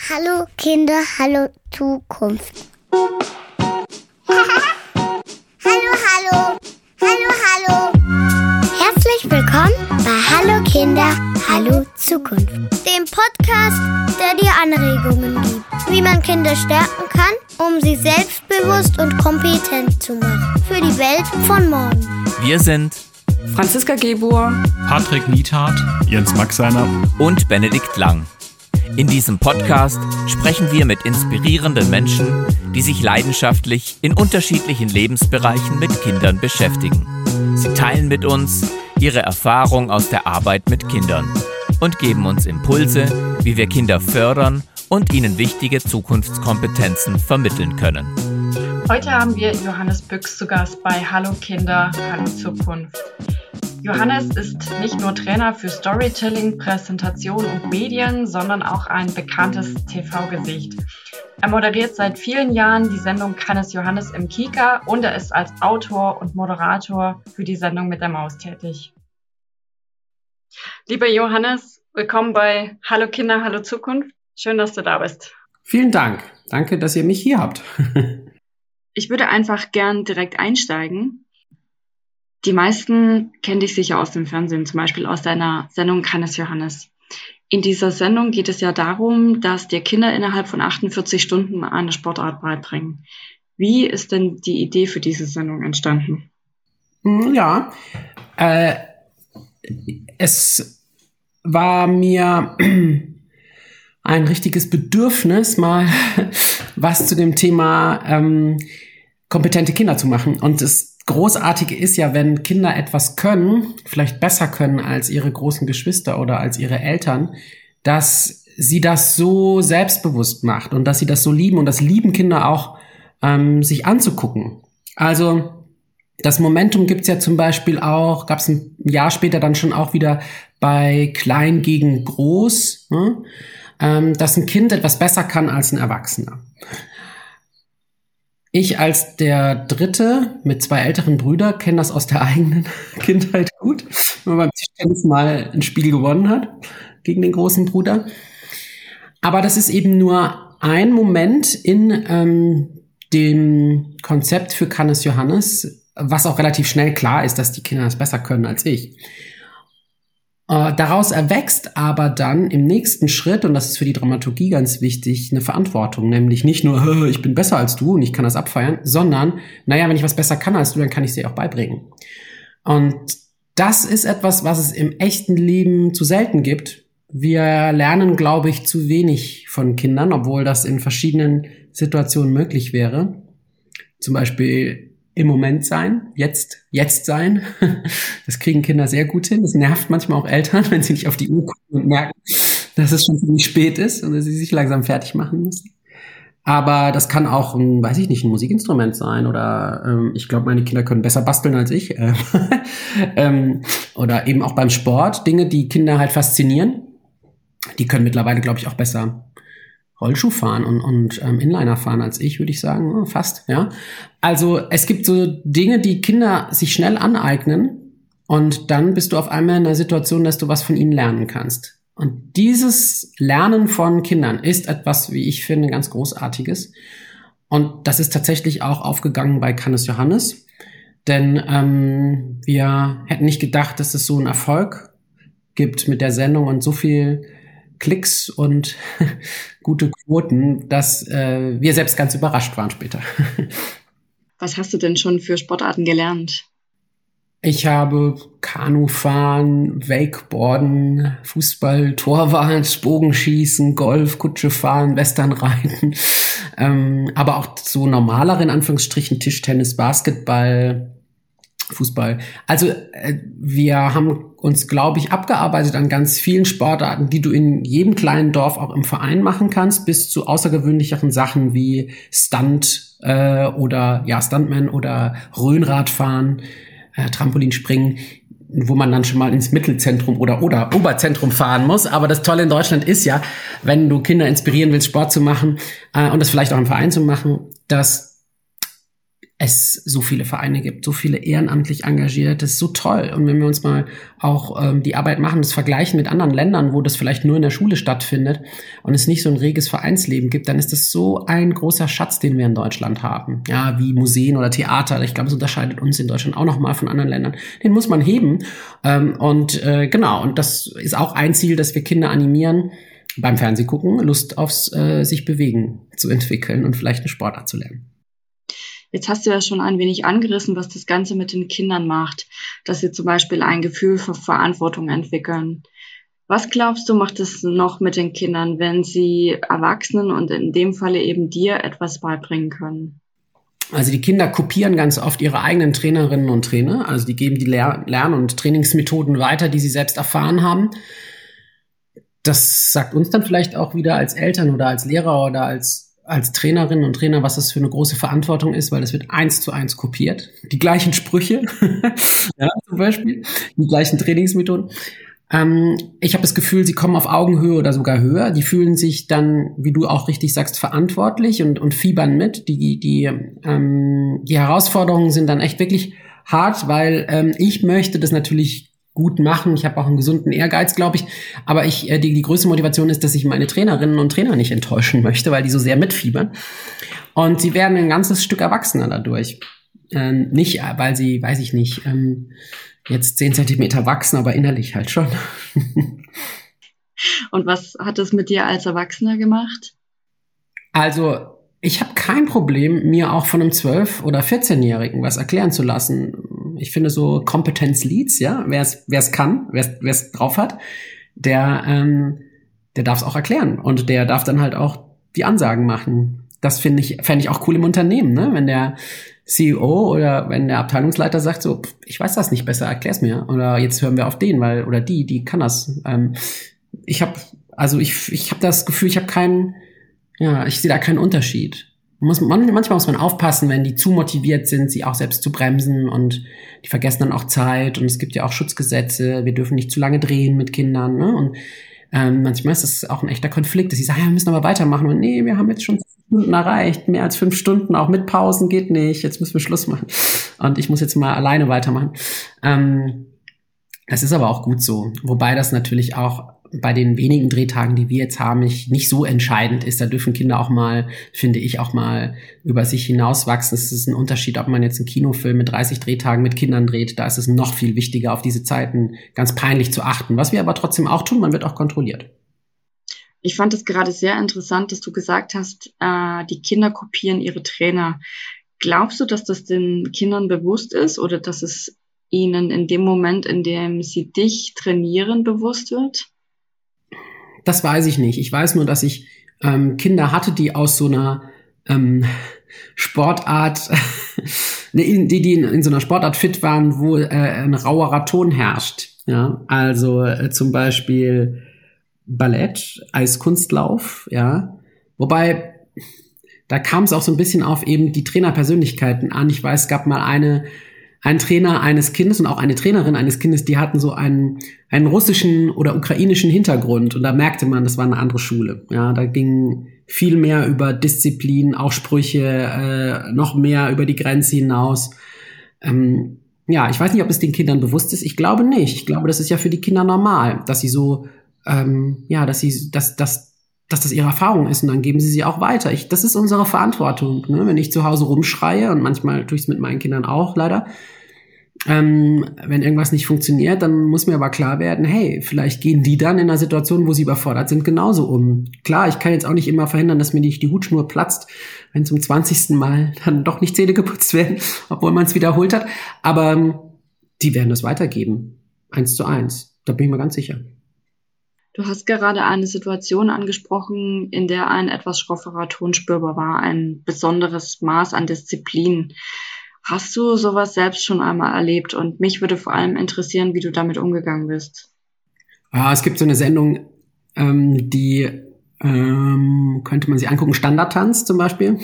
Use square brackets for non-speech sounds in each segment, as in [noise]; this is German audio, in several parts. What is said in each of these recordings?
Hallo Kinder, hallo Zukunft. [laughs] hallo, hallo, hallo, hallo. Herzlich willkommen bei Hallo Kinder, hallo Zukunft. Dem Podcast, der dir Anregungen gibt, wie man Kinder stärken kann, um sie selbstbewusst und kompetent zu machen. Für die Welt von morgen. Wir sind Franziska Gebur, Patrick Niethardt, Jens Maxeiner und Benedikt Lang. In diesem Podcast sprechen wir mit inspirierenden Menschen, die sich leidenschaftlich in unterschiedlichen Lebensbereichen mit Kindern beschäftigen. Sie teilen mit uns ihre Erfahrung aus der Arbeit mit Kindern und geben uns Impulse, wie wir Kinder fördern und ihnen wichtige Zukunftskompetenzen vermitteln können. Heute haben wir Johannes Büchs zu Gast bei Hallo Kinder, Hallo Zukunft. Johannes ist nicht nur Trainer für Storytelling, Präsentation und Medien, sondern auch ein bekanntes TV-Gesicht. Er moderiert seit vielen Jahren die Sendung Kann es Johannes im Kika und er ist als Autor und Moderator für die Sendung mit der Maus tätig. Lieber Johannes, willkommen bei Hallo Kinder, Hallo Zukunft. Schön, dass du da bist. Vielen Dank. Danke, dass ihr mich hier habt. [laughs] ich würde einfach gern direkt einsteigen. Die meisten kennen dich sicher aus dem Fernsehen, zum Beispiel aus deiner Sendung Kann es Johannes. In dieser Sendung geht es ja darum, dass dir Kinder innerhalb von 48 Stunden eine Sportart beibringen. Wie ist denn die Idee für diese Sendung entstanden? Hm, ja, äh, es war mir [clears throat] ein richtiges Bedürfnis, mal [laughs] was zu dem Thema ähm, kompetente Kinder zu machen. Und es Großartige ist ja, wenn Kinder etwas können, vielleicht besser können als ihre großen Geschwister oder als ihre Eltern, dass sie das so selbstbewusst macht und dass sie das so lieben und das lieben Kinder auch, ähm, sich anzugucken. Also das Momentum gibt's ja zum Beispiel auch, gab's ein Jahr später dann schon auch wieder bei Klein gegen Groß, ne? ähm, dass ein Kind etwas besser kann als ein Erwachsener. Ich als der Dritte mit zwei älteren Brüdern kenne das aus der [laughs] eigenen Kindheit gut, wenn man beim Tischtennis mal ein Spiel gewonnen hat gegen den großen Bruder. Aber das ist eben nur ein Moment in ähm, dem Konzept für Cannes Johannes, was auch relativ schnell klar ist, dass die Kinder das besser können als ich. Äh, daraus erwächst aber dann im nächsten Schritt, und das ist für die Dramaturgie ganz wichtig, eine Verantwortung, nämlich nicht nur, [laughs] ich bin besser als du und ich kann das abfeiern, sondern, naja, wenn ich was besser kann als du, dann kann ich es dir auch beibringen. Und das ist etwas, was es im echten Leben zu selten gibt. Wir lernen, glaube ich, zu wenig von Kindern, obwohl das in verschiedenen Situationen möglich wäre. Zum Beispiel im Moment sein, jetzt, jetzt sein. [laughs] Das kriegen Kinder sehr gut hin. Das nervt manchmal auch Eltern, [laughs] wenn sie nicht auf die Uhr gucken und merken, dass es schon ziemlich spät ist und dass sie sich langsam fertig machen müssen. Aber das kann auch, ein, weiß ich nicht, ein Musikinstrument sein oder ähm, ich glaube, meine Kinder können besser basteln als ich. Äh, [laughs] ähm, oder eben auch beim Sport Dinge, die Kinder halt faszinieren. Die können mittlerweile, glaube ich, auch besser Rollschuh fahren und, und ähm, Inliner fahren als ich, würde ich sagen, fast, ja. Also es gibt so Dinge, die Kinder sich schnell aneignen und dann bist du auf einmal in der Situation, dass du was von ihnen lernen kannst. Und dieses Lernen von Kindern ist etwas, wie ich finde, ganz großartiges. Und das ist tatsächlich auch aufgegangen bei Cannes Johannes. Denn ähm, wir hätten nicht gedacht, dass es so einen Erfolg gibt mit der Sendung und so viel Klicks und [laughs] gute Quoten, dass äh, wir selbst ganz überrascht waren später. [laughs] Was hast du denn schon für Sportarten gelernt? Ich habe Kanufahren, Wakeboarden, Fußball, Torwart, Bogenschießen, Golf, Kutsche fahren, Westernreiten, [laughs] ähm, aber auch so normaler in Anführungsstrichen Tischtennis, Basketball, Fußball. Also äh, wir haben uns, glaube ich, abgearbeitet an ganz vielen Sportarten, die du in jedem kleinen Dorf auch im Verein machen kannst, bis zu außergewöhnlicheren Sachen wie Stunt äh, oder ja Stuntman oder Röhnradfahren, äh, Trampolinspringen wo man dann schon mal ins Mittelzentrum oder oder Oberzentrum fahren muss. Aber das Tolle in Deutschland ist ja, wenn du Kinder inspirieren willst, Sport zu machen äh, und das vielleicht auch im Verein zu machen, dass es so viele Vereine gibt, so viele ehrenamtlich Engagierte, das ist so toll. Und wenn wir uns mal auch ähm, die Arbeit machen, das vergleichen mit anderen Ländern, wo das vielleicht nur in der Schule stattfindet und es nicht so ein reges Vereinsleben gibt, dann ist das so ein großer Schatz, den wir in Deutschland haben. Ja, wie Museen oder Theater. Ich glaube, es unterscheidet uns in Deutschland auch nochmal von anderen Ländern. Den muss man heben. Ähm, und äh, genau, und das ist auch ein Ziel, dass wir Kinder animieren, beim Fernsehgucken Lust aufs äh, sich bewegen zu entwickeln und vielleicht eine Sportart zu lernen. Jetzt hast du ja schon ein wenig angerissen, was das Ganze mit den Kindern macht, dass sie zum Beispiel ein Gefühl für Verantwortung entwickeln. Was glaubst du, macht es noch mit den Kindern, wenn sie Erwachsenen und in dem Falle eben dir etwas beibringen können? Also die Kinder kopieren ganz oft ihre eigenen Trainerinnen und Trainer. Also die geben die Lern- und Trainingsmethoden weiter, die sie selbst erfahren haben. Das sagt uns dann vielleicht auch wieder als Eltern oder als Lehrer oder als als Trainerinnen und Trainer, was das für eine große Verantwortung ist, weil es wird eins zu eins kopiert. Die gleichen Sprüche, [laughs] ja, zum Beispiel, die gleichen Trainingsmethoden. Ähm, ich habe das Gefühl, sie kommen auf Augenhöhe oder sogar höher. Die fühlen sich dann, wie du auch richtig sagst, verantwortlich und, und fiebern mit. Die, die, ähm, die Herausforderungen sind dann echt wirklich hart, weil ähm, ich möchte das natürlich gut machen. Ich habe auch einen gesunden Ehrgeiz, glaube ich. Aber ich, äh, die, die größte Motivation ist, dass ich meine Trainerinnen und Trainer nicht enttäuschen möchte, weil die so sehr mitfiebern. Und sie werden ein ganzes Stück erwachsener dadurch. Ähm, nicht, weil sie, weiß ich nicht, ähm, jetzt zehn Zentimeter wachsen, aber innerlich halt schon. [laughs] und was hat es mit dir als Erwachsener gemacht? Also, ich habe kein Problem, mir auch von einem 12- oder 14-Jährigen was erklären zu lassen ich finde so Competence-Leads, ja, wer es kann, wer es drauf hat, der, ähm, der darf es auch erklären und der darf dann halt auch die Ansagen machen. Das finde ich, fände ich auch cool im Unternehmen, ne? Wenn der CEO oder wenn der Abteilungsleiter sagt so, ich weiß das nicht besser, erklär's mir. Oder jetzt hören wir auf den, weil, oder die, die kann das. Ähm, ich habe, also ich, ich habe das Gefühl, ich habe keinen, ja, ich sehe da keinen Unterschied muss man, manchmal muss man aufpassen, wenn die zu motiviert sind, sie auch selbst zu bremsen und die vergessen dann auch Zeit und es gibt ja auch Schutzgesetze, wir dürfen nicht zu lange drehen mit Kindern ne? und ähm, manchmal ist das auch ein echter Konflikt, dass sie sagen, ja, wir müssen aber weitermachen und nee, wir haben jetzt schon fünf Stunden erreicht, mehr als fünf Stunden, auch mit Pausen geht nicht, jetzt müssen wir Schluss machen und ich muss jetzt mal alleine weitermachen. Ähm, das ist aber auch gut so, wobei das natürlich auch bei den wenigen Drehtagen, die wir jetzt haben, nicht, nicht so entscheidend ist. Da dürfen Kinder auch mal, finde ich, auch mal über sich hinauswachsen. Es ist ein Unterschied, ob man jetzt einen Kinofilm mit 30 Drehtagen mit Kindern dreht. Da ist es noch viel wichtiger, auf diese Zeiten ganz peinlich zu achten. Was wir aber trotzdem auch tun, man wird auch kontrolliert. Ich fand es gerade sehr interessant, dass du gesagt hast, äh, die Kinder kopieren ihre Trainer. Glaubst du, dass das den Kindern bewusst ist oder dass es ihnen in dem Moment, in dem sie dich trainieren, bewusst wird? Das weiß ich nicht. Ich weiß nur, dass ich ähm, Kinder hatte, die aus so einer ähm, Sportart, [laughs] die, die in, in, so einer Sportart fit waren, wo äh, ein rauerer Ton herrscht. Ja, also äh, zum Beispiel Ballett, Eiskunstlauf, ja. Wobei, da kam es auch so ein bisschen auf eben die Trainerpersönlichkeiten an. Ich weiß, es gab mal eine ein Trainer eines Kindes und auch eine Trainerin eines Kindes, die hatten so einen, einen russischen oder ukrainischen Hintergrund und da merkte man, das war eine andere Schule. Ja, da ging viel mehr über Disziplin, auch Sprüche, äh, noch mehr über die Grenze hinaus. Ähm, ja, ich weiß nicht, ob es den Kindern bewusst ist. Ich glaube nicht. Ich glaube, das ist ja für die Kinder normal, dass sie so, ähm, ja, dass sie, dass, dass, dass das ihre Erfahrung ist und dann geben sie sie auch weiter. Ich, das ist unsere Verantwortung. Ne? Wenn ich zu Hause rumschreie und manchmal tue ich es mit meinen Kindern auch leider, ähm, wenn irgendwas nicht funktioniert, dann muss mir aber klar werden, hey, vielleicht gehen die dann in einer Situation, wo sie überfordert sind, genauso um. Klar, ich kann jetzt auch nicht immer verhindern, dass mir nicht die Hutschnur platzt, wenn zum zwanzigsten Mal [laughs] dann doch nicht Zähne geputzt werden, obwohl man es wiederholt hat. Aber ähm, die werden das weitergeben. Eins zu eins. Da bin ich mir ganz sicher. Du hast gerade eine Situation angesprochen, in der ein etwas schrofferer Ton spürbar war, ein besonderes Maß an Disziplin. Hast du sowas selbst schon einmal erlebt? Und mich würde vor allem interessieren, wie du damit umgegangen bist. Ja, es gibt so eine Sendung, ähm, die ähm, könnte man sich angucken, Standardtanz zum Beispiel.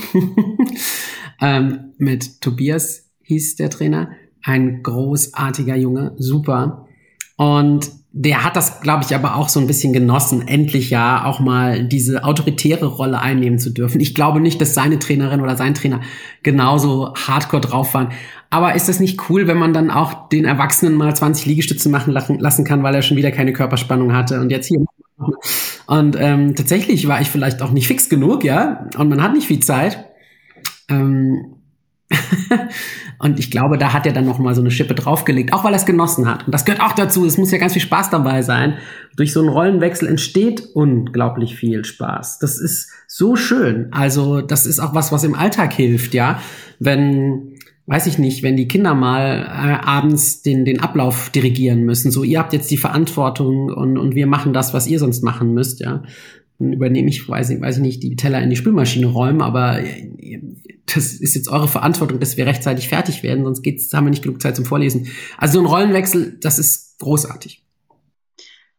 [laughs] ähm, mit Tobias hieß der Trainer. Ein großartiger Junge, super. Und der hat das, glaube ich, aber auch so ein bisschen genossen, endlich ja auch mal diese autoritäre Rolle einnehmen zu dürfen. Ich glaube nicht, dass seine Trainerin oder sein Trainer genauso hardcore drauf waren. Aber ist das nicht cool, wenn man dann auch den Erwachsenen mal 20 Liegestütze machen lassen kann, weil er schon wieder keine Körperspannung hatte und jetzt hier. Und ähm, tatsächlich war ich vielleicht auch nicht fix genug, ja, und man hat nicht viel Zeit. Ähm, [laughs] und ich glaube, da hat er dann noch mal so eine Schippe draufgelegt, auch weil er es genossen hat. Und das gehört auch dazu. Es muss ja ganz viel Spaß dabei sein. Durch so einen Rollenwechsel entsteht unglaublich viel Spaß. Das ist so schön. Also das ist auch was, was im Alltag hilft, ja. Wenn weiß ich nicht, wenn die Kinder mal äh, abends den, den Ablauf dirigieren müssen, so ihr habt jetzt die Verantwortung und, und wir machen das, was ihr sonst machen müsst, ja. Dann übernehme ich, weiß ich, weiß ich nicht, die Teller in die Spülmaschine räumen, aber das ist jetzt eure Verantwortung, dass wir rechtzeitig fertig werden, sonst geht's, haben wir nicht genug Zeit zum Vorlesen. Also so ein Rollenwechsel, das ist großartig.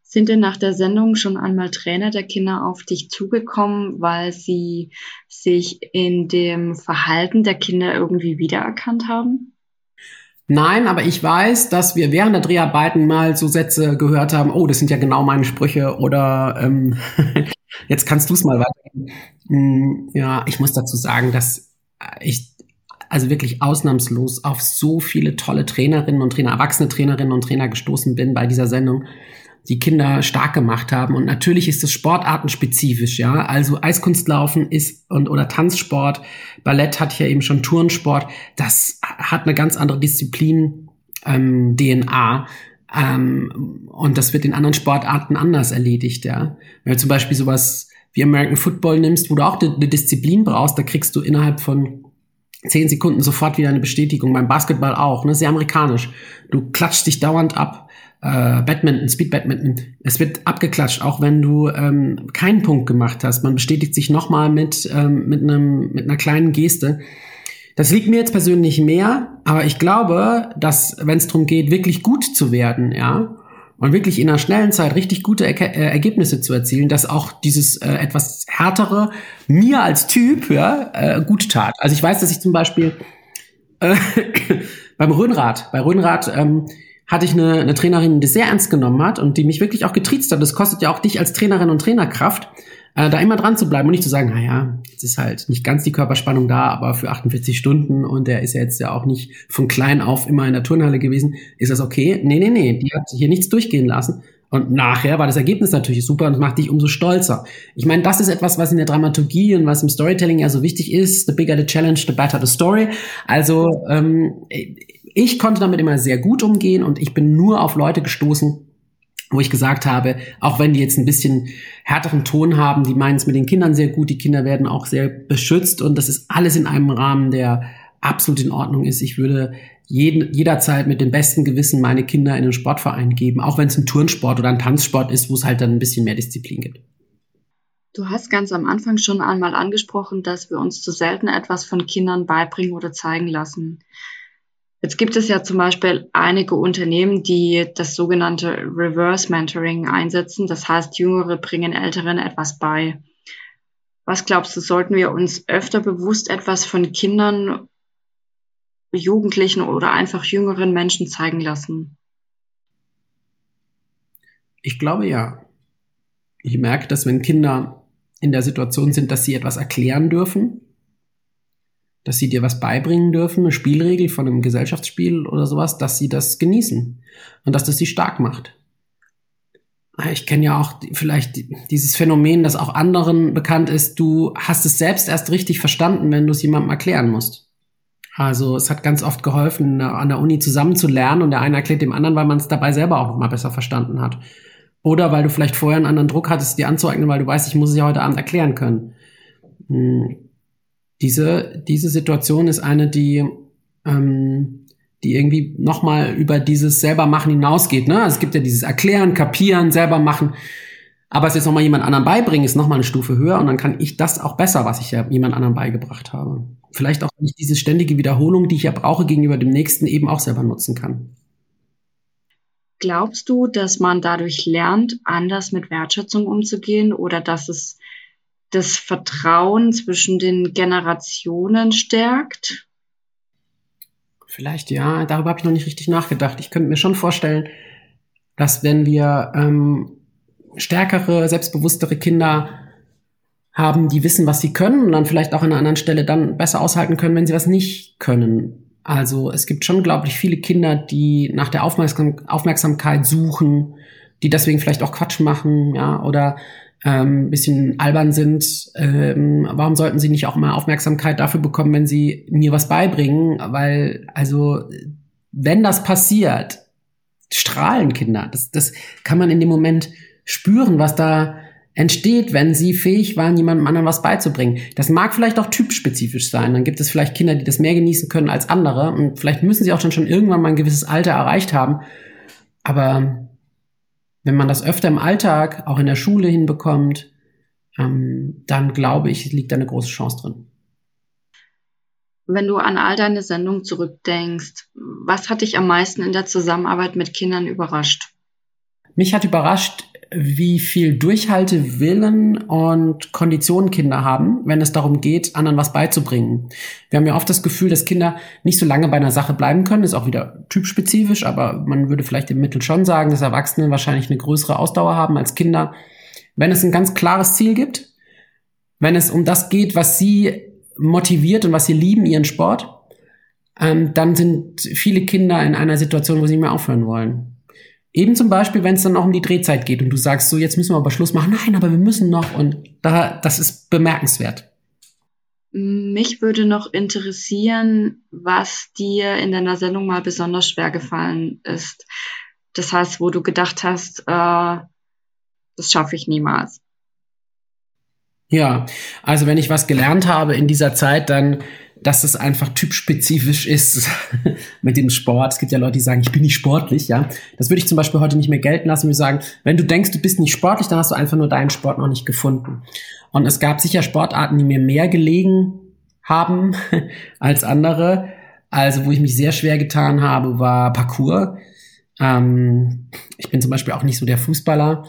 Sind denn nach der Sendung schon einmal Trainer der Kinder auf dich zugekommen, weil sie sich in dem Verhalten der Kinder irgendwie wiedererkannt haben? Nein, aber ich weiß, dass wir während der Dreharbeiten mal so Sätze gehört haben, oh, das sind ja genau meine Sprüche oder ähm, [laughs] jetzt kannst du es mal weitergehen. Hm, ja, ich muss dazu sagen, dass ich also wirklich ausnahmslos auf so viele tolle Trainerinnen und Trainer, erwachsene Trainerinnen und Trainer gestoßen bin bei dieser Sendung, die Kinder stark gemacht haben. Und natürlich ist es sportartenspezifisch, ja. Also Eiskunstlaufen ist und oder Tanzsport, Ballett hat ja eben schon Turnsport. Das hat eine ganz andere Disziplin ähm, DNA. Ähm, und das wird in anderen Sportarten anders erledigt, ja. Wenn du zum Beispiel sowas wie American Football nimmst, wo du auch eine Disziplin brauchst, da kriegst du innerhalb von zehn Sekunden sofort wieder eine Bestätigung. Beim Basketball auch, ne? Sehr amerikanisch. Du klatschst dich dauernd ab äh, Badminton, Speed Badminton, es wird abgeklatscht, auch wenn du ähm, keinen Punkt gemacht hast. Man bestätigt sich nochmal mit, ähm, mit, einem, mit einer kleinen Geste. Das liegt mir jetzt persönlich mehr, aber ich glaube, dass, wenn es darum geht, wirklich gut zu werden, ja, und wirklich in einer schnellen Zeit richtig gute er äh, Ergebnisse zu erzielen, dass auch dieses äh, etwas härtere mir als Typ ja, äh, gut tat. Also ich weiß, dass ich zum Beispiel äh, [coughs] beim Röhnrad, bei Röhnrad ähm, hatte ich eine, eine Trainerin, die sehr ernst genommen hat und die mich wirklich auch getriezt hat. Das kostet ja auch dich als Trainerin und Trainerkraft, äh, da immer dran zu bleiben und nicht zu sagen, na ja, jetzt ist halt nicht ganz die Körperspannung da, aber für 48 Stunden und der ist ja jetzt ja auch nicht von klein auf immer in der Turnhalle gewesen, ist das okay? Nee, nee, nee, die hat hier nichts durchgehen lassen. Und nachher war das Ergebnis natürlich super und macht dich umso stolzer. Ich meine, das ist etwas, was in der Dramaturgie und was im Storytelling ja so wichtig ist. The bigger the challenge, the better the story. Also ähm, ich konnte damit immer sehr gut umgehen und ich bin nur auf Leute gestoßen, wo ich gesagt habe, auch wenn die jetzt ein bisschen härteren Ton haben, die meinen es mit den Kindern sehr gut, die Kinder werden auch sehr beschützt und das ist alles in einem Rahmen, der absolut in Ordnung ist. Ich würde jeden, jederzeit mit dem besten Gewissen meine Kinder in einen Sportverein geben, auch wenn es ein Turnsport oder ein Tanzsport ist, wo es halt dann ein bisschen mehr Disziplin gibt. Du hast ganz am Anfang schon einmal angesprochen, dass wir uns zu selten etwas von Kindern beibringen oder zeigen lassen. Jetzt gibt es ja zum Beispiel einige Unternehmen, die das sogenannte Reverse Mentoring einsetzen. Das heißt, Jüngere bringen Älteren etwas bei. Was glaubst du, sollten wir uns öfter bewusst etwas von Kindern, Jugendlichen oder einfach jüngeren Menschen zeigen lassen? Ich glaube ja. Ich merke, dass wenn Kinder in der Situation sind, dass sie etwas erklären dürfen, dass sie dir was beibringen dürfen, eine Spielregel von einem Gesellschaftsspiel oder sowas, dass sie das genießen und dass das sie stark macht. Ich kenne ja auch vielleicht dieses Phänomen, das auch anderen bekannt ist. Du hast es selbst erst richtig verstanden, wenn du es jemandem erklären musst. Also es hat ganz oft geholfen, an der Uni zusammen zu lernen und der eine erklärt dem anderen, weil man es dabei selber auch noch mal besser verstanden hat. Oder weil du vielleicht vorher einen anderen Druck hattest, dir anzueignen, weil du weißt, ich muss es ja heute Abend erklären können. Hm diese, diese Situation ist eine, die, ähm, die irgendwie nochmal über dieses selber machen hinausgeht. Ne? Also es gibt ja dieses Erklären, Kapieren, selber machen. Aber es jetzt nochmal jemand anderen beibringen, ist nochmal eine Stufe höher und dann kann ich das auch besser, was ich ja jemand anderen beigebracht habe. Vielleicht auch nicht diese ständige Wiederholung, die ich ja brauche gegenüber dem Nächsten, eben auch selber nutzen kann. Glaubst du, dass man dadurch lernt, anders mit Wertschätzung umzugehen oder dass es das Vertrauen zwischen den Generationen stärkt? Vielleicht ja, darüber habe ich noch nicht richtig nachgedacht. Ich könnte mir schon vorstellen, dass wenn wir ähm, stärkere, selbstbewusstere Kinder haben, die wissen, was sie können und dann vielleicht auch an einer anderen Stelle dann besser aushalten können, wenn sie was nicht können. Also es gibt schon, glaube ich, viele Kinder, die nach der Aufmerksam Aufmerksamkeit suchen, die deswegen vielleicht auch Quatsch machen, ja, oder ähm, bisschen albern sind. Ähm, warum sollten sie nicht auch immer Aufmerksamkeit dafür bekommen, wenn sie mir was beibringen? Weil, also, wenn das passiert, strahlen Kinder. Das, das kann man in dem Moment spüren, was da entsteht, wenn sie fähig waren, jemandem anderen was beizubringen. Das mag vielleicht auch typspezifisch sein. Dann gibt es vielleicht Kinder, die das mehr genießen können als andere. Und vielleicht müssen sie auch dann schon irgendwann mal ein gewisses Alter erreicht haben. Aber wenn man das öfter im Alltag, auch in der Schule hinbekommt, ähm, dann glaube ich, liegt da eine große Chance drin. Wenn du an all deine Sendungen zurückdenkst, was hat dich am meisten in der Zusammenarbeit mit Kindern überrascht? Mich hat überrascht, wie viel Durchhaltewillen und Konditionen Kinder haben, wenn es darum geht, anderen was beizubringen. Wir haben ja oft das Gefühl, dass Kinder nicht so lange bei einer Sache bleiben können. ist auch wieder typspezifisch, aber man würde vielleicht im Mittel schon sagen, dass Erwachsene wahrscheinlich eine größere Ausdauer haben als Kinder. Wenn es ein ganz klares Ziel gibt, wenn es um das geht, was sie motiviert und was sie lieben, ihren Sport, ähm, dann sind viele Kinder in einer Situation, wo sie nicht mehr aufhören wollen. Eben zum Beispiel, wenn es dann auch um die Drehzeit geht und du sagst, so jetzt müssen wir aber Schluss machen. Nein, aber wir müssen noch und da, das ist bemerkenswert. Mich würde noch interessieren, was dir in deiner Sendung mal besonders schwer gefallen ist. Das heißt, wo du gedacht hast, äh, das schaffe ich niemals. Ja, also wenn ich was gelernt habe in dieser Zeit, dann dass es einfach typspezifisch ist [laughs] mit dem Sport. Es gibt ja Leute, die sagen, ich bin nicht sportlich, ja. Das würde ich zum Beispiel heute nicht mehr gelten lassen. Wir sagen, wenn du denkst, du bist nicht sportlich, dann hast du einfach nur deinen Sport noch nicht gefunden. Und es gab sicher Sportarten, die mir mehr gelegen haben [laughs] als andere. Also, wo ich mich sehr schwer getan habe, war Parkour. Ähm, ich bin zum Beispiel auch nicht so der Fußballer.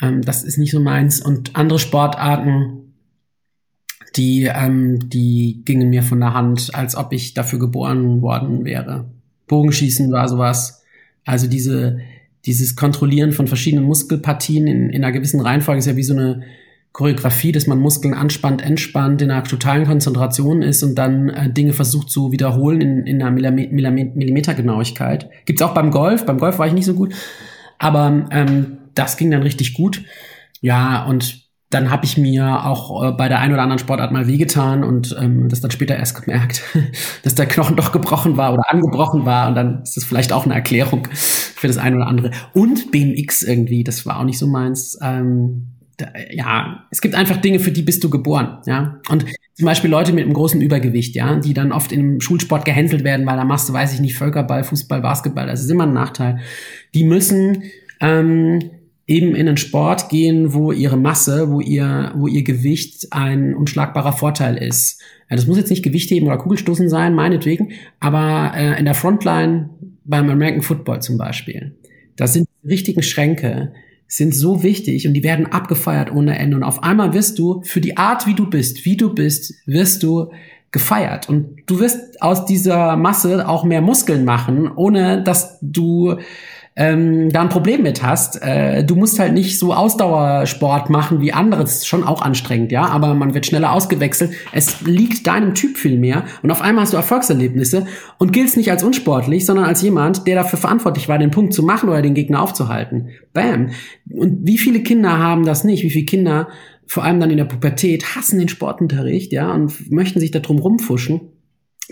Ähm, das ist nicht so meins. Und andere Sportarten, die, ähm, die gingen mir von der Hand, als ob ich dafür geboren worden wäre. Bogenschießen war sowas. Also diese, dieses Kontrollieren von verschiedenen Muskelpartien in, in einer gewissen Reihenfolge ist ja wie so eine Choreografie, dass man Muskeln anspannt, entspannt, in einer totalen Konzentration ist und dann äh, Dinge versucht zu wiederholen in, in einer Millimetergenauigkeit. Gibt's auch beim Golf. Beim Golf war ich nicht so gut, aber ähm, das ging dann richtig gut. Ja, und dann habe ich mir auch äh, bei der einen oder anderen Sportart mal wehgetan und ähm, das dann später erst gemerkt, [laughs] dass der Knochen doch gebrochen war oder angebrochen war und dann ist das vielleicht auch eine Erklärung für das eine oder andere. Und BMX irgendwie, das war auch nicht so meins. Ähm, da, ja, es gibt einfach Dinge, für die bist du geboren, ja. Und zum Beispiel Leute mit einem großen Übergewicht, ja, die dann oft im Schulsport gehänselt werden, weil da machst du, weiß ich nicht, Völkerball, Fußball, Basketball, das ist immer ein Nachteil. Die müssen ähm, eben in einen Sport gehen, wo ihre Masse, wo ihr, wo ihr Gewicht ein unschlagbarer Vorteil ist. Das muss jetzt nicht Gewichtheben oder Kugelstoßen sein, meinetwegen, aber äh, in der Frontline beim American Football zum Beispiel, da sind die richtigen Schränke, sind so wichtig und die werden abgefeiert ohne Ende. Und auf einmal wirst du für die Art, wie du bist, wie du bist, wirst du gefeiert. Und du wirst aus dieser Masse auch mehr Muskeln machen, ohne dass du ähm, da ein Problem mit hast. Äh, du musst halt nicht so Ausdauersport machen wie andere. Das ist schon auch anstrengend, ja, aber man wird schneller ausgewechselt. Es liegt deinem Typ viel mehr und auf einmal hast du Erfolgserlebnisse und giltst nicht als unsportlich, sondern als jemand, der dafür verantwortlich war, den Punkt zu machen oder den Gegner aufzuhalten. Bam. Und wie viele Kinder haben das nicht? Wie viele Kinder, vor allem dann in der Pubertät, hassen den Sportunterricht, ja, und möchten sich darum rumfuschen?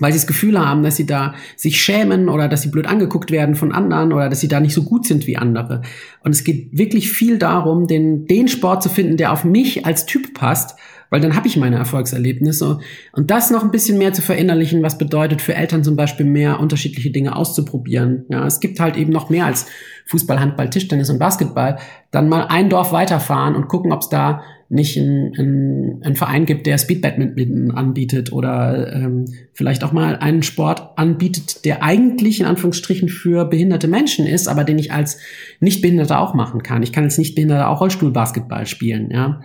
Weil sie das Gefühl haben, dass sie da sich schämen oder dass sie blöd angeguckt werden von anderen oder dass sie da nicht so gut sind wie andere. Und es geht wirklich viel darum, den, den Sport zu finden, der auf mich als Typ passt, weil dann habe ich meine Erfolgserlebnisse. Und das noch ein bisschen mehr zu verinnerlichen, was bedeutet für Eltern zum Beispiel mehr unterschiedliche Dinge auszuprobieren. Ja, es gibt halt eben noch mehr als Fußball, Handball, Tischtennis und Basketball. Dann mal ein Dorf weiterfahren und gucken, ob es da nicht ein, ein, ein Verein gibt, der Speedbadminton anbietet oder ähm, vielleicht auch mal einen Sport anbietet, der eigentlich in Anführungsstrichen für behinderte Menschen ist, aber den ich als Nichtbehinderter auch machen kann. Ich kann als Nichtbehinderter auch Rollstuhlbasketball spielen, ja.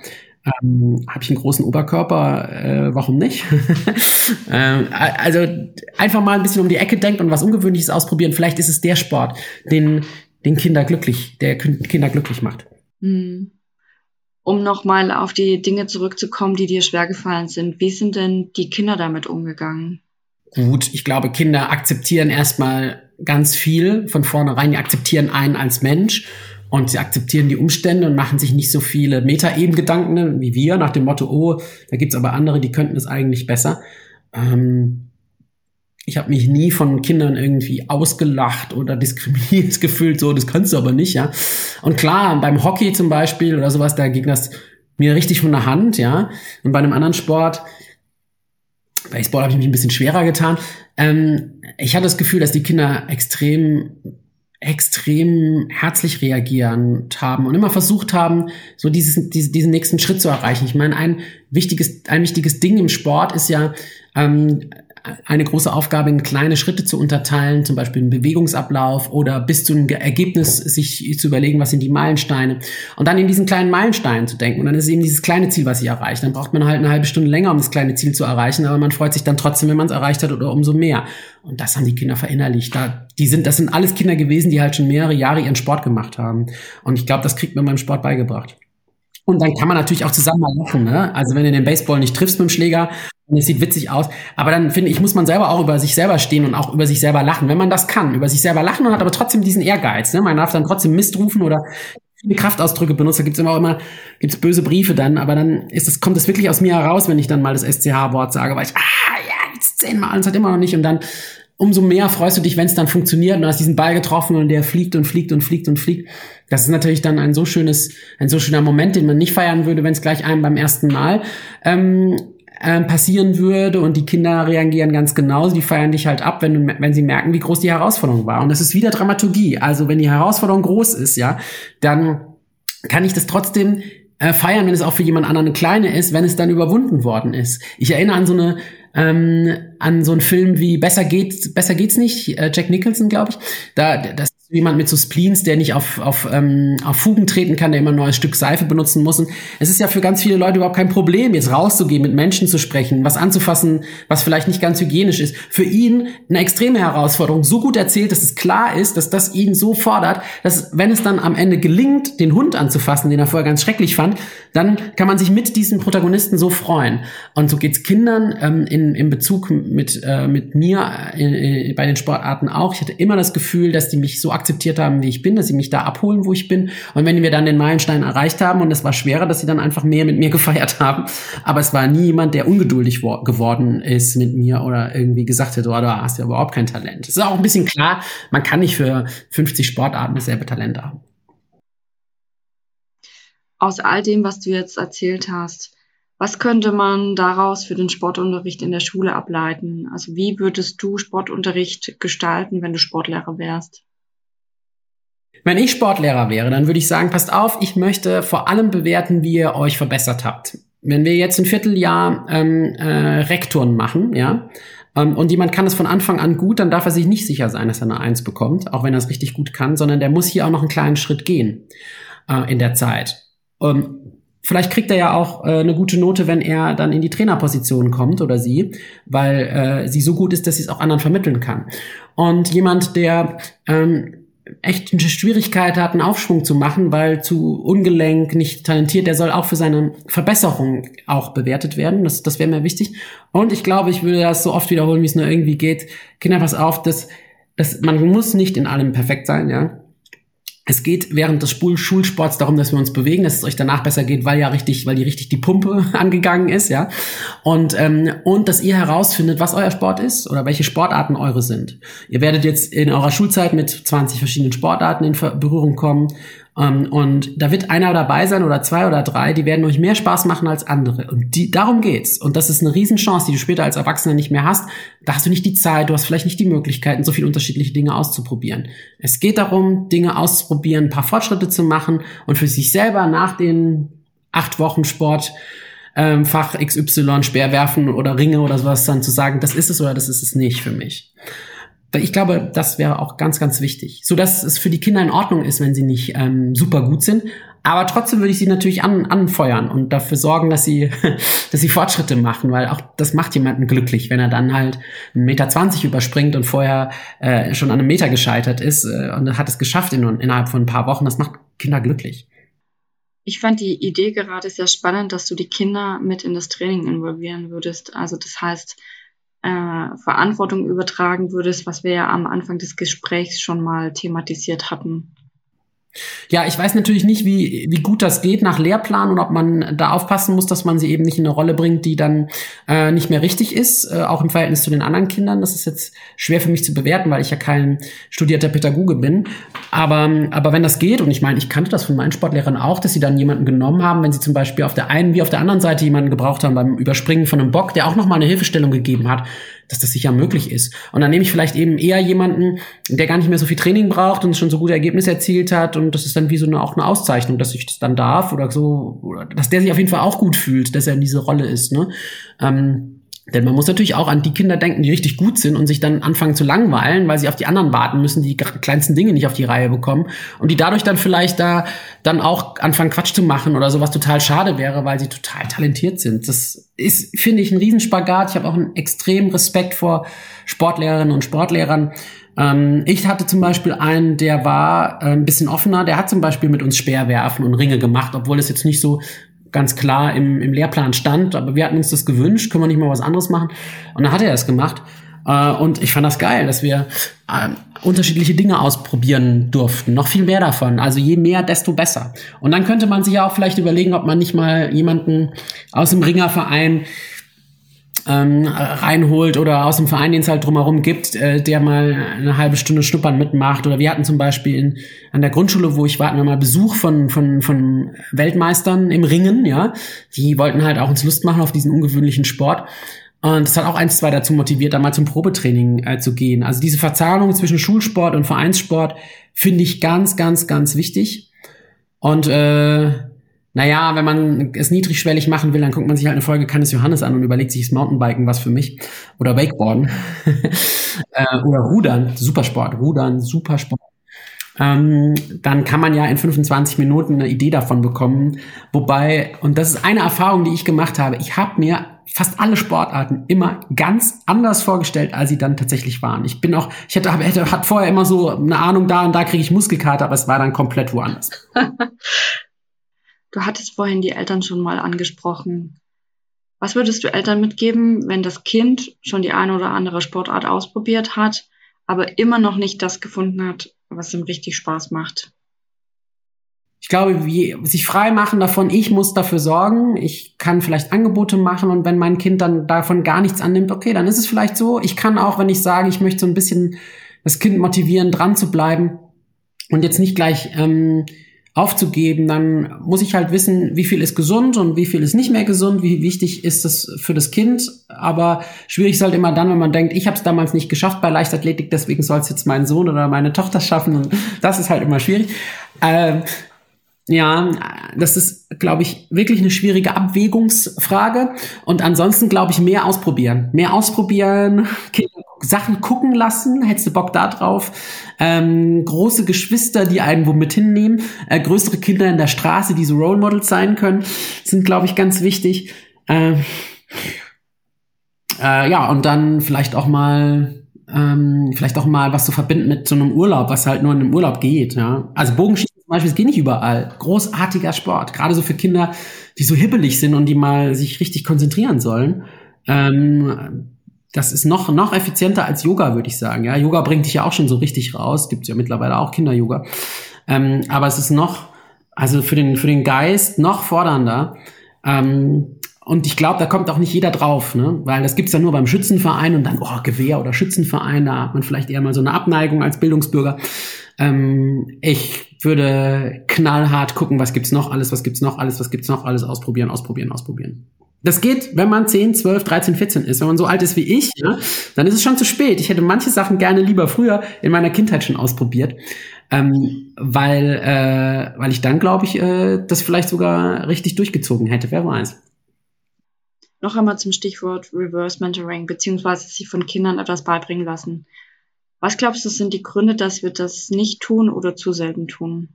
Ähm, Habe ich einen großen Oberkörper? Äh, warum nicht? [laughs] ähm, also einfach mal ein bisschen um die Ecke denken und was Ungewöhnliches ausprobieren. Vielleicht ist es der Sport, den den Kinder glücklich, der Kinder glücklich macht. Hm. Um nochmal auf die Dinge zurückzukommen, die dir schwer gefallen sind, wie sind denn die Kinder damit umgegangen? Gut, ich glaube, Kinder akzeptieren erstmal ganz viel von vornherein. Die akzeptieren einen als Mensch und sie akzeptieren die Umstände und machen sich nicht so viele Meta-Eben-Gedanken wie wir nach dem Motto, oh, da gibt's aber andere, die könnten es eigentlich besser. Ähm, ich habe mich nie von Kindern irgendwie ausgelacht oder [laughs] diskriminiert gefühlt, so, das kannst du aber nicht, ja. Und klar, beim Hockey zum Beispiel oder sowas, da ging das mir richtig von der Hand, ja. Und bei einem anderen Sport, Baseball habe ich mich ein bisschen schwerer getan. Ähm, ich hatte das Gefühl, dass die Kinder extrem extrem herzlich reagieren haben und immer versucht haben, so dieses, diese, diesen nächsten Schritt zu erreichen. Ich meine, ein wichtiges, ein wichtiges Ding im Sport ist ja, ähm, eine große Aufgabe in kleine Schritte zu unterteilen, zum Beispiel einen Bewegungsablauf oder bis zu einem Ergebnis sich zu überlegen, was sind die Meilensteine und dann in diesen kleinen Meilensteinen zu denken und dann ist eben dieses kleine Ziel, was ich erreiche. Dann braucht man halt eine halbe Stunde länger, um das kleine Ziel zu erreichen, aber man freut sich dann trotzdem, wenn man es erreicht hat oder umso mehr. Und das haben die Kinder verinnerlicht. Da, die sind, das sind alles Kinder gewesen, die halt schon mehrere Jahre ihren Sport gemacht haben. Und ich glaube, das kriegt man beim Sport beigebracht. Und dann kann man natürlich auch zusammen mal lachen. Ne? Also wenn du den Baseball nicht triffst mit dem Schläger und es sieht witzig aus, aber dann finde ich, muss man selber auch über sich selber stehen und auch über sich selber lachen. Wenn man das kann, über sich selber lachen und hat aber trotzdem diesen Ehrgeiz. Ne? Man darf dann trotzdem Mist rufen oder viele Kraftausdrücke benutzen. Da gibt's immer immer gibt's böse Briefe dann, aber dann ist es, kommt es wirklich aus mir heraus, wenn ich dann mal das SCH-Wort sage, weil ich, ah ja, jetzt zehnmal und es hat immer noch nicht und dann umso mehr freust du dich, wenn es dann funktioniert und du hast diesen Ball getroffen und der fliegt und fliegt und fliegt und fliegt. Das ist natürlich dann ein so schönes, ein so schöner Moment, den man nicht feiern würde, wenn es gleich einem beim ersten Mal ähm, äh, passieren würde und die Kinder reagieren ganz genauso. Die feiern dich halt ab, wenn, wenn sie merken, wie groß die Herausforderung war. Und das ist wieder Dramaturgie. Also wenn die Herausforderung groß ist, ja, dann kann ich das trotzdem äh, feiern, wenn es auch für jemand anderen eine kleine ist, wenn es dann überwunden worden ist. Ich erinnere an so eine ähm, an so einen Film wie Besser geht's, besser geht's nicht, äh, Jack Nicholson, glaube ich. Da, das jemand mit so Spleens, der nicht auf, auf, ähm, auf Fugen treten kann, der immer ein neues Stück Seife benutzen muss. Und es ist ja für ganz viele Leute überhaupt kein Problem, jetzt rauszugehen, mit Menschen zu sprechen, was anzufassen, was vielleicht nicht ganz hygienisch ist. Für ihn eine extreme Herausforderung, so gut erzählt, dass es klar ist, dass das ihn so fordert, dass wenn es dann am Ende gelingt, den Hund anzufassen, den er vorher ganz schrecklich fand, dann kann man sich mit diesen Protagonisten so freuen. Und so geht's Kindern ähm, in, in Bezug mit, äh, mit mir äh, bei den Sportarten auch. Ich hatte immer das Gefühl, dass die mich so akzeptiert haben, wie ich bin, dass sie mich da abholen, wo ich bin. Und wenn wir dann den Meilenstein erreicht haben, und es war schwerer, dass sie dann einfach mehr mit mir [laughs] gefeiert haben. Aber es war nie jemand, der ungeduldig geworden ist mit mir oder irgendwie gesagt hat, oh, du hast ja überhaupt kein Talent. Es ist auch ein bisschen klar, man kann nicht für 50 Sportarten dasselbe Talent haben. Aus all dem, was du jetzt erzählt hast, was könnte man daraus für den Sportunterricht in der Schule ableiten? Also wie würdest du Sportunterricht gestalten, wenn du Sportlehrer wärst? Wenn ich Sportlehrer wäre, dann würde ich sagen, passt auf, ich möchte vor allem bewerten, wie ihr euch verbessert habt. Wenn wir jetzt ein Vierteljahr ähm, äh, Rektoren machen, ja, ähm, und jemand kann es von Anfang an gut, dann darf er sich nicht sicher sein, dass er eine Eins bekommt, auch wenn er es richtig gut kann, sondern der muss hier auch noch einen kleinen Schritt gehen äh, in der Zeit. Ähm, vielleicht kriegt er ja auch äh, eine gute Note, wenn er dann in die Trainerposition kommt oder sie, weil äh, sie so gut ist, dass sie es auch anderen vermitteln kann. Und jemand, der ähm, echt eine Schwierigkeit hat, einen Aufschwung zu machen, weil zu ungelenk, nicht talentiert, der soll auch für seine Verbesserung auch bewertet werden. Das, das wäre mir wichtig. Und ich glaube, ich würde das so oft wiederholen, wie es nur irgendwie geht. Kinder, pass auf, dass, dass man muss nicht in allem perfekt sein, ja. Es geht während des Schulsports darum, dass wir uns bewegen, dass es euch danach besser geht, weil ja richtig, weil die richtig die Pumpe [laughs] angegangen ist, ja. Und ähm, und dass ihr herausfindet, was euer Sport ist oder welche Sportarten eure sind. Ihr werdet jetzt in eurer Schulzeit mit 20 verschiedenen Sportarten in Berührung kommen und da wird einer dabei sein oder zwei oder drei, die werden euch mehr Spaß machen als andere. Und die, darum geht's. Und das ist eine Riesenchance, die du später als Erwachsener nicht mehr hast. Da hast du nicht die Zeit, du hast vielleicht nicht die Möglichkeiten, so viele unterschiedliche Dinge auszuprobieren. Es geht darum, Dinge auszuprobieren, ein paar Fortschritte zu machen und für sich selber nach den acht Wochen Sport ähm, Fach XY, Speerwerfen oder Ringe oder sowas dann zu sagen, das ist es oder das ist es nicht für mich. Ich glaube, das wäre auch ganz, ganz wichtig, so dass es für die Kinder in Ordnung ist, wenn sie nicht ähm, super gut sind. Aber trotzdem würde ich sie natürlich an, anfeuern und dafür sorgen, dass sie, [laughs] dass sie Fortschritte machen, weil auch das macht jemanden glücklich, wenn er dann halt einen Meter zwanzig überspringt und vorher äh, schon an einem Meter gescheitert ist äh, und hat es geschafft in, innerhalb von ein paar Wochen. Das macht Kinder glücklich. Ich fand die Idee gerade sehr spannend, dass du die Kinder mit in das Training involvieren würdest. Also das heißt, äh, Verantwortung übertragen würdest, was wir ja am Anfang des Gesprächs schon mal thematisiert hatten. Ja, ich weiß natürlich nicht, wie, wie gut das geht nach Lehrplan und ob man da aufpassen muss, dass man sie eben nicht in eine Rolle bringt, die dann äh, nicht mehr richtig ist, äh, auch im Verhältnis zu den anderen Kindern. Das ist jetzt schwer für mich zu bewerten, weil ich ja kein studierter Pädagoge bin. Aber, aber wenn das geht, und ich meine, ich kannte das von meinen Sportlehrern auch, dass sie dann jemanden genommen haben, wenn sie zum Beispiel auf der einen wie auf der anderen Seite jemanden gebraucht haben beim Überspringen von einem Bock, der auch nochmal eine Hilfestellung gegeben hat, dass das sicher möglich ist. Und dann nehme ich vielleicht eben eher jemanden, der gar nicht mehr so viel Training braucht und schon so gute Ergebnisse erzielt hat. Und das ist dann wie so eine, auch eine Auszeichnung, dass ich das dann darf oder so, oder dass der sich auf jeden Fall auch gut fühlt, dass er in diese Rolle ist. Ne? Ähm, denn man muss natürlich auch an die Kinder denken, die richtig gut sind und sich dann anfangen zu langweilen, weil sie auf die anderen warten müssen, die kleinsten Dinge nicht auf die Reihe bekommen und die dadurch dann vielleicht da dann auch anfangen Quatsch zu machen oder sowas total schade wäre, weil sie total talentiert sind. Das ist, finde ich, ein Riesenspagat. Ich habe auch einen extremen Respekt vor Sportlehrerinnen und Sportlehrern. Ähm, ich hatte zum Beispiel einen, der war äh, ein bisschen offener, der hat zum Beispiel mit uns Speerwerfen und Ringe gemacht, obwohl es jetzt nicht so ganz klar im, im Lehrplan stand, aber wir hatten uns das gewünscht, können wir nicht mal was anderes machen? Und dann hat er es gemacht. Äh, und ich fand das geil, dass wir äh, unterschiedliche Dinge ausprobieren durften. Noch viel mehr davon. Also je mehr, desto besser. Und dann könnte man sich ja auch vielleicht überlegen, ob man nicht mal jemanden aus dem Ringerverein ähm, reinholt oder aus dem Verein, den es halt drumherum gibt, äh, der mal eine halbe Stunde Schnuppern mitmacht. Oder wir hatten zum Beispiel in, an der Grundschule, wo ich war, hatten wir mal Besuch von, von, von Weltmeistern im Ringen, ja. Die wollten halt auch uns Lust machen auf diesen ungewöhnlichen Sport. Und das hat auch eins, zwei dazu motiviert, da mal zum Probetraining äh, zu gehen. Also diese Verzahnung zwischen Schulsport und Vereinssport finde ich ganz, ganz, ganz wichtig. Und äh, naja, wenn man es niedrigschwellig machen will, dann guckt man sich halt eine Folge Kann es Johannes an und überlegt sich, ist Mountainbiken was für mich? Oder Wakeboarden. [laughs] äh, oder Rudern, Supersport. Rudern, Supersport. Ähm, dann kann man ja in 25 Minuten eine Idee davon bekommen. Wobei, und das ist eine Erfahrung, die ich gemacht habe, ich habe mir fast alle Sportarten immer ganz anders vorgestellt, als sie dann tatsächlich waren. Ich bin auch, ich hätte, hätte hat vorher immer so eine Ahnung, da und da kriege ich Muskelkater, aber es war dann komplett woanders. [laughs] Du hattest vorhin die Eltern schon mal angesprochen. Was würdest du Eltern mitgeben, wenn das Kind schon die eine oder andere Sportart ausprobiert hat, aber immer noch nicht das gefunden hat, was ihm richtig Spaß macht? Ich glaube, wie, sich frei machen davon, ich muss dafür sorgen, ich kann vielleicht Angebote machen und wenn mein Kind dann davon gar nichts annimmt, okay, dann ist es vielleicht so. Ich kann auch, wenn ich sage, ich möchte so ein bisschen das Kind motivieren, dran zu bleiben und jetzt nicht gleich ähm, aufzugeben, dann muss ich halt wissen, wie viel ist gesund und wie viel ist nicht mehr gesund, wie wichtig ist das für das Kind. Aber schwierig ist halt immer dann, wenn man denkt, ich habe es damals nicht geschafft bei Leichtathletik, deswegen soll es jetzt mein Sohn oder meine Tochter schaffen. Und das ist halt immer schwierig. Ähm, ja, das ist, glaube ich, wirklich eine schwierige Abwägungsfrage. Und ansonsten, glaube ich, mehr ausprobieren. Mehr ausprobieren, [laughs] Sachen gucken lassen. Hättest du Bock da drauf? Ähm, große Geschwister, die einen womit hinnehmen. Äh, größere Kinder in der Straße, die so Role Models sein können, sind, glaube ich, ganz wichtig. Äh, äh, ja, und dann vielleicht auch mal ähm, vielleicht auch mal was zu verbinden mit so einem Urlaub, was halt nur in einem Urlaub geht. Ja? Also Bogenschießen zum Beispiel, es geht nicht überall. Großartiger Sport, gerade so für Kinder, die so hibbelig sind und die mal sich richtig konzentrieren sollen. Ähm, das ist noch, noch effizienter als Yoga, würde ich sagen. Ja, Yoga bringt dich ja auch schon so richtig raus. Gibt ja mittlerweile auch Kinder-Yoga. Ähm, aber es ist noch, also für den, für den Geist noch fordernder. Ähm, und ich glaube, da kommt auch nicht jeder drauf, ne? Weil das gibt's ja nur beim Schützenverein und dann, oh, Gewehr oder Schützenverein, da hat man vielleicht eher mal so eine Abneigung als Bildungsbürger. Ähm, ich würde knallhart gucken, was gibt's noch, alles, was gibt's noch, alles, was gibt's noch, alles ausprobieren, ausprobieren, ausprobieren. Das geht, wenn man 10, 12, 13, 14 ist. Wenn man so alt ist wie ich, ja, dann ist es schon zu spät. Ich hätte manche Sachen gerne lieber früher in meiner Kindheit schon ausprobiert, ähm, weil, äh, weil ich dann, glaube ich, äh, das vielleicht sogar richtig durchgezogen hätte. Wer weiß. Noch einmal zum Stichwort Reverse Mentoring, beziehungsweise sich von Kindern etwas beibringen lassen. Was glaubst du, sind die Gründe, dass wir das nicht tun oder zu selten tun?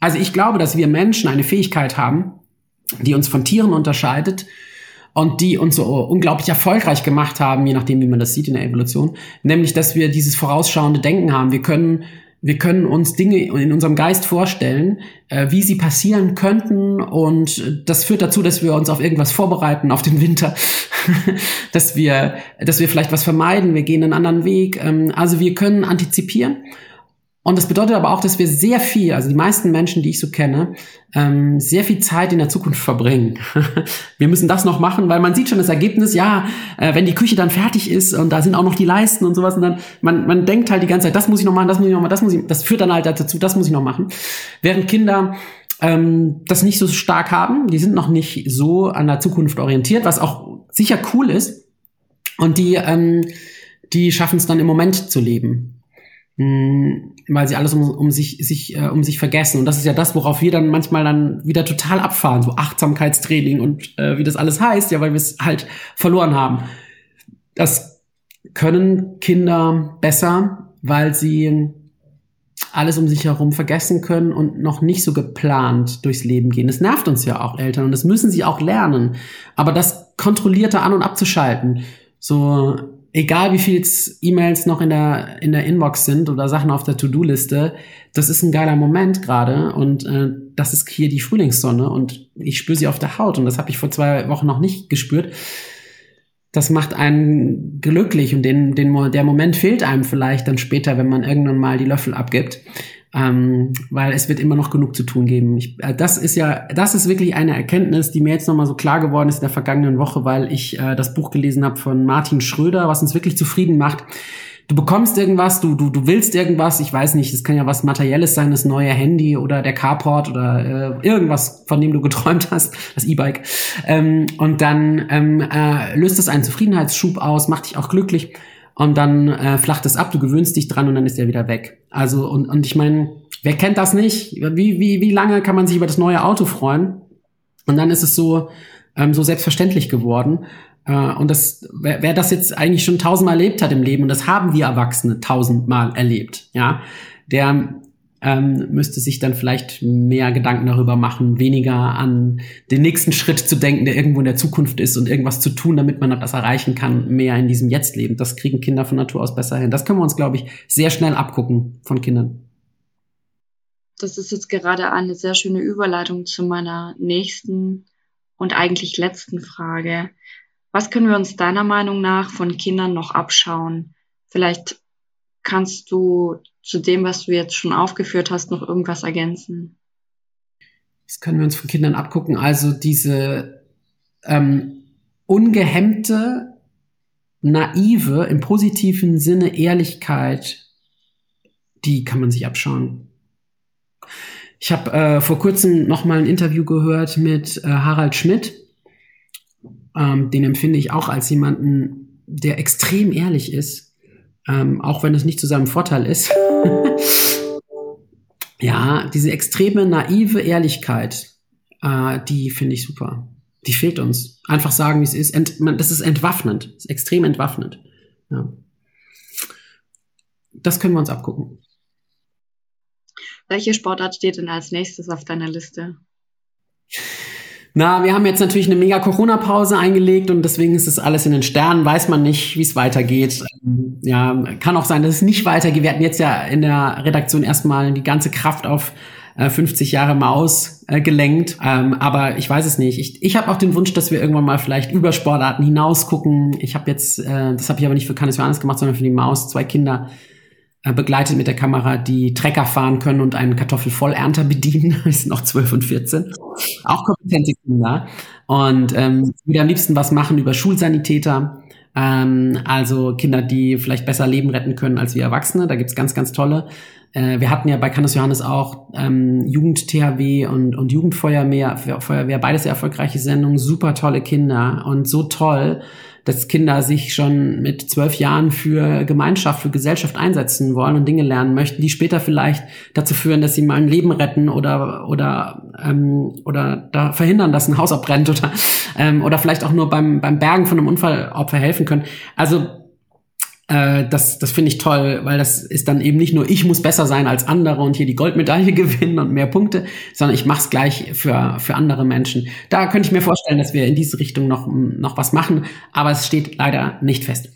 Also ich glaube, dass wir Menschen eine Fähigkeit haben, die uns von Tieren unterscheidet und die uns so unglaublich erfolgreich gemacht haben, je nachdem, wie man das sieht in der Evolution, nämlich, dass wir dieses vorausschauende Denken haben. Wir können wir können uns Dinge in unserem Geist vorstellen, äh, wie sie passieren könnten und das führt dazu, dass wir uns auf irgendwas vorbereiten, auf den Winter, [laughs] dass wir, dass wir vielleicht was vermeiden, wir gehen einen anderen Weg. Ähm, also wir können antizipieren und das bedeutet aber auch, dass wir sehr viel, also die meisten Menschen, die ich so kenne, ähm, sehr viel Zeit in der Zukunft verbringen. [laughs] wir müssen das noch machen, weil man sieht schon das Ergebnis, ja, äh, wenn die Küche dann fertig ist und da sind auch noch die Leisten und sowas und dann, man, man denkt halt die ganze Zeit, das muss ich noch machen, das muss ich noch machen, das muss ich, das führt dann halt dazu, das muss ich noch machen. Während Kinder ähm, das nicht so stark haben, die sind noch nicht so an der Zukunft orientiert, was auch sicher cool ist. Und die, ähm, die schaffen es dann im Moment zu leben. Hm, weil sie alles um, um sich, sich äh, um sich vergessen. Und das ist ja das, worauf wir dann manchmal dann wieder total abfahren, so Achtsamkeitstraining und äh, wie das alles heißt, ja, weil wir es halt verloren haben. Das können Kinder besser, weil sie alles um sich herum vergessen können und noch nicht so geplant durchs Leben gehen. Das nervt uns ja auch Eltern und das müssen sie auch lernen. Aber das kontrollierte an und abzuschalten, so egal wie viel E-Mails noch in der, in der Inbox sind oder Sachen auf der To-Do-Liste, das ist ein geiler Moment gerade und äh, das ist hier die Frühlingssonne und ich spüre sie auf der Haut und das habe ich vor zwei Wochen noch nicht gespürt. Das macht einen glücklich und den, den, der Moment fehlt einem vielleicht dann später, wenn man irgendwann mal die Löffel abgibt ähm, weil es wird immer noch genug zu tun geben. Ich, äh, das ist ja, das ist wirklich eine Erkenntnis, die mir jetzt nochmal so klar geworden ist in der vergangenen Woche, weil ich äh, das Buch gelesen habe von Martin Schröder, was uns wirklich zufrieden macht. Du bekommst irgendwas, du, du, du willst irgendwas, ich weiß nicht, es kann ja was Materielles sein, das neue Handy oder der Carport oder äh, irgendwas, von dem du geträumt hast, das E-Bike. Ähm, und dann ähm, äh, löst es einen Zufriedenheitsschub aus, macht dich auch glücklich und dann äh, flacht es ab, du gewöhnst dich dran und dann ist er wieder weg. Also, und, und ich meine, wer kennt das nicht? Wie, wie, wie lange kann man sich über das neue Auto freuen? Und dann ist es so, ähm, so selbstverständlich geworden. Äh, und das, wer, wer das jetzt eigentlich schon tausendmal erlebt hat im Leben, und das haben wir Erwachsene tausendmal erlebt, ja, der ähm, müsste sich dann vielleicht mehr Gedanken darüber machen, weniger an den nächsten Schritt zu denken, der irgendwo in der Zukunft ist und irgendwas zu tun, damit man das erreichen kann, mehr in diesem Jetzt leben. Das kriegen Kinder von Natur aus besser hin. Das können wir uns, glaube ich, sehr schnell abgucken von Kindern. Das ist jetzt gerade eine sehr schöne Überleitung zu meiner nächsten und eigentlich letzten Frage. Was können wir uns deiner Meinung nach von Kindern noch abschauen? Vielleicht kannst du zu dem, was du jetzt schon aufgeführt hast, noch irgendwas ergänzen? Das können wir uns von Kindern abgucken. Also diese ähm, ungehemmte, naive, im positiven Sinne Ehrlichkeit, die kann man sich abschauen. Ich habe äh, vor kurzem noch mal ein Interview gehört mit äh, Harald Schmidt. Ähm, den empfinde ich auch als jemanden, der extrem ehrlich ist ähm, auch wenn es nicht zu seinem Vorteil ist. [laughs] ja, diese extreme naive Ehrlichkeit, äh, die finde ich super. Die fehlt uns. Einfach sagen, wie es ist. Ent, man, das ist entwaffnend. Das ist extrem entwaffnend. Ja. Das können wir uns abgucken. Welche Sportart steht denn als nächstes auf deiner Liste? [laughs] Na, wir haben jetzt natürlich eine mega Corona-Pause eingelegt und deswegen ist es alles in den Sternen, weiß man nicht, wie es weitergeht. Ähm, ja, kann auch sein, dass es nicht weitergeht. Wir hatten jetzt ja in der Redaktion erstmal die ganze Kraft auf 50 äh, Jahre Maus gelenkt. Ähm, aber ich weiß es nicht. Ich, ich habe auch den Wunsch, dass wir irgendwann mal vielleicht über Sportarten hinaus gucken. Ich habe jetzt, äh, das habe ich aber nicht für Cannes Johannes gemacht, sondern für die Maus, zwei Kinder begleitet mit der Kamera, die Trecker fahren können und einen Kartoffelvollernter bedienen. [laughs] Die sind noch 12 und 14. Auch kompetente Kinder. Und ähm, wieder am liebsten was machen über Schulsanitäter. Ähm, also Kinder, die vielleicht besser Leben retten können als wir Erwachsene. Da gibt's ganz, ganz tolle. Äh, wir hatten ja bei Cannes Johannes auch ähm, Jugend-THW und, und Jugendfeuerwehr, Feuerwehr, beides sehr erfolgreiche Sendungen, super tolle Kinder und so toll, dass Kinder sich schon mit zwölf Jahren für Gemeinschaft, für Gesellschaft einsetzen wollen und Dinge lernen möchten, die später vielleicht dazu führen, dass sie mal ein Leben retten oder oder ähm, oder da verhindern, dass ein Haus abbrennt oder ähm, oder vielleicht auch nur beim beim Bergen von einem Unfallopfer helfen können. Also Äh, das das finde ich toll, weil das ist dann eben nicht nur, ich muss besser sein als andere und hier die Goldmedaille [laughs] gewinnen und mehr Punkte, sondern ich mache es gleich für, für andere Menschen. Da könnte ich mir vorstellen, dass wir in diese Richtung noch, noch was machen, aber es steht leider nicht fest.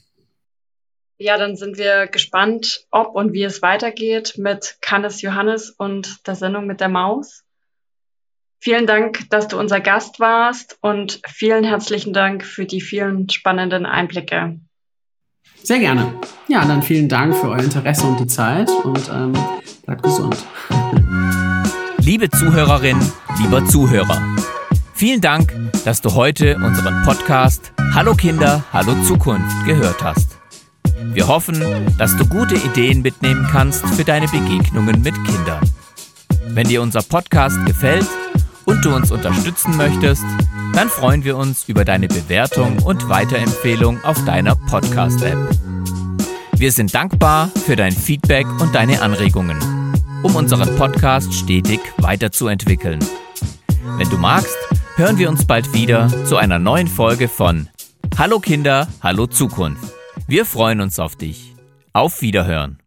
Ja, dann sind wir gespannt, ob und wie es weitergeht mit Kannes Johannes und der Sendung mit der Maus. Vielen Dank, dass du unser Gast warst und vielen herzlichen Dank für die vielen spannenden Einblicke. Sehr gerne. Ja, dann vielen Dank für euer Interesse und die Zeit und ähm, bleibt gesund. Liebe Zuhörerin, lieber Zuhörer, vielen Dank, dass du heute unseren Podcast Hallo Kinder, Hallo Zukunft gehört hast. Wir hoffen, dass du gute Ideen mitnehmen kannst für deine Begegnungen mit Kindern. Wenn dir unser Podcast gefällt und du uns unterstützen möchtest, dann freuen wir uns über deine Bewertung und Weiterempfehlung auf deiner Podcast-App. Wir sind dankbar für dein Feedback und deine Anregungen, um unseren Podcast stetig weiterzuentwickeln. Wenn du magst, hören wir uns bald wieder zu einer neuen Folge von Hallo Kinder, Hallo Zukunft. Wir freuen uns auf dich. Auf Wiederhören.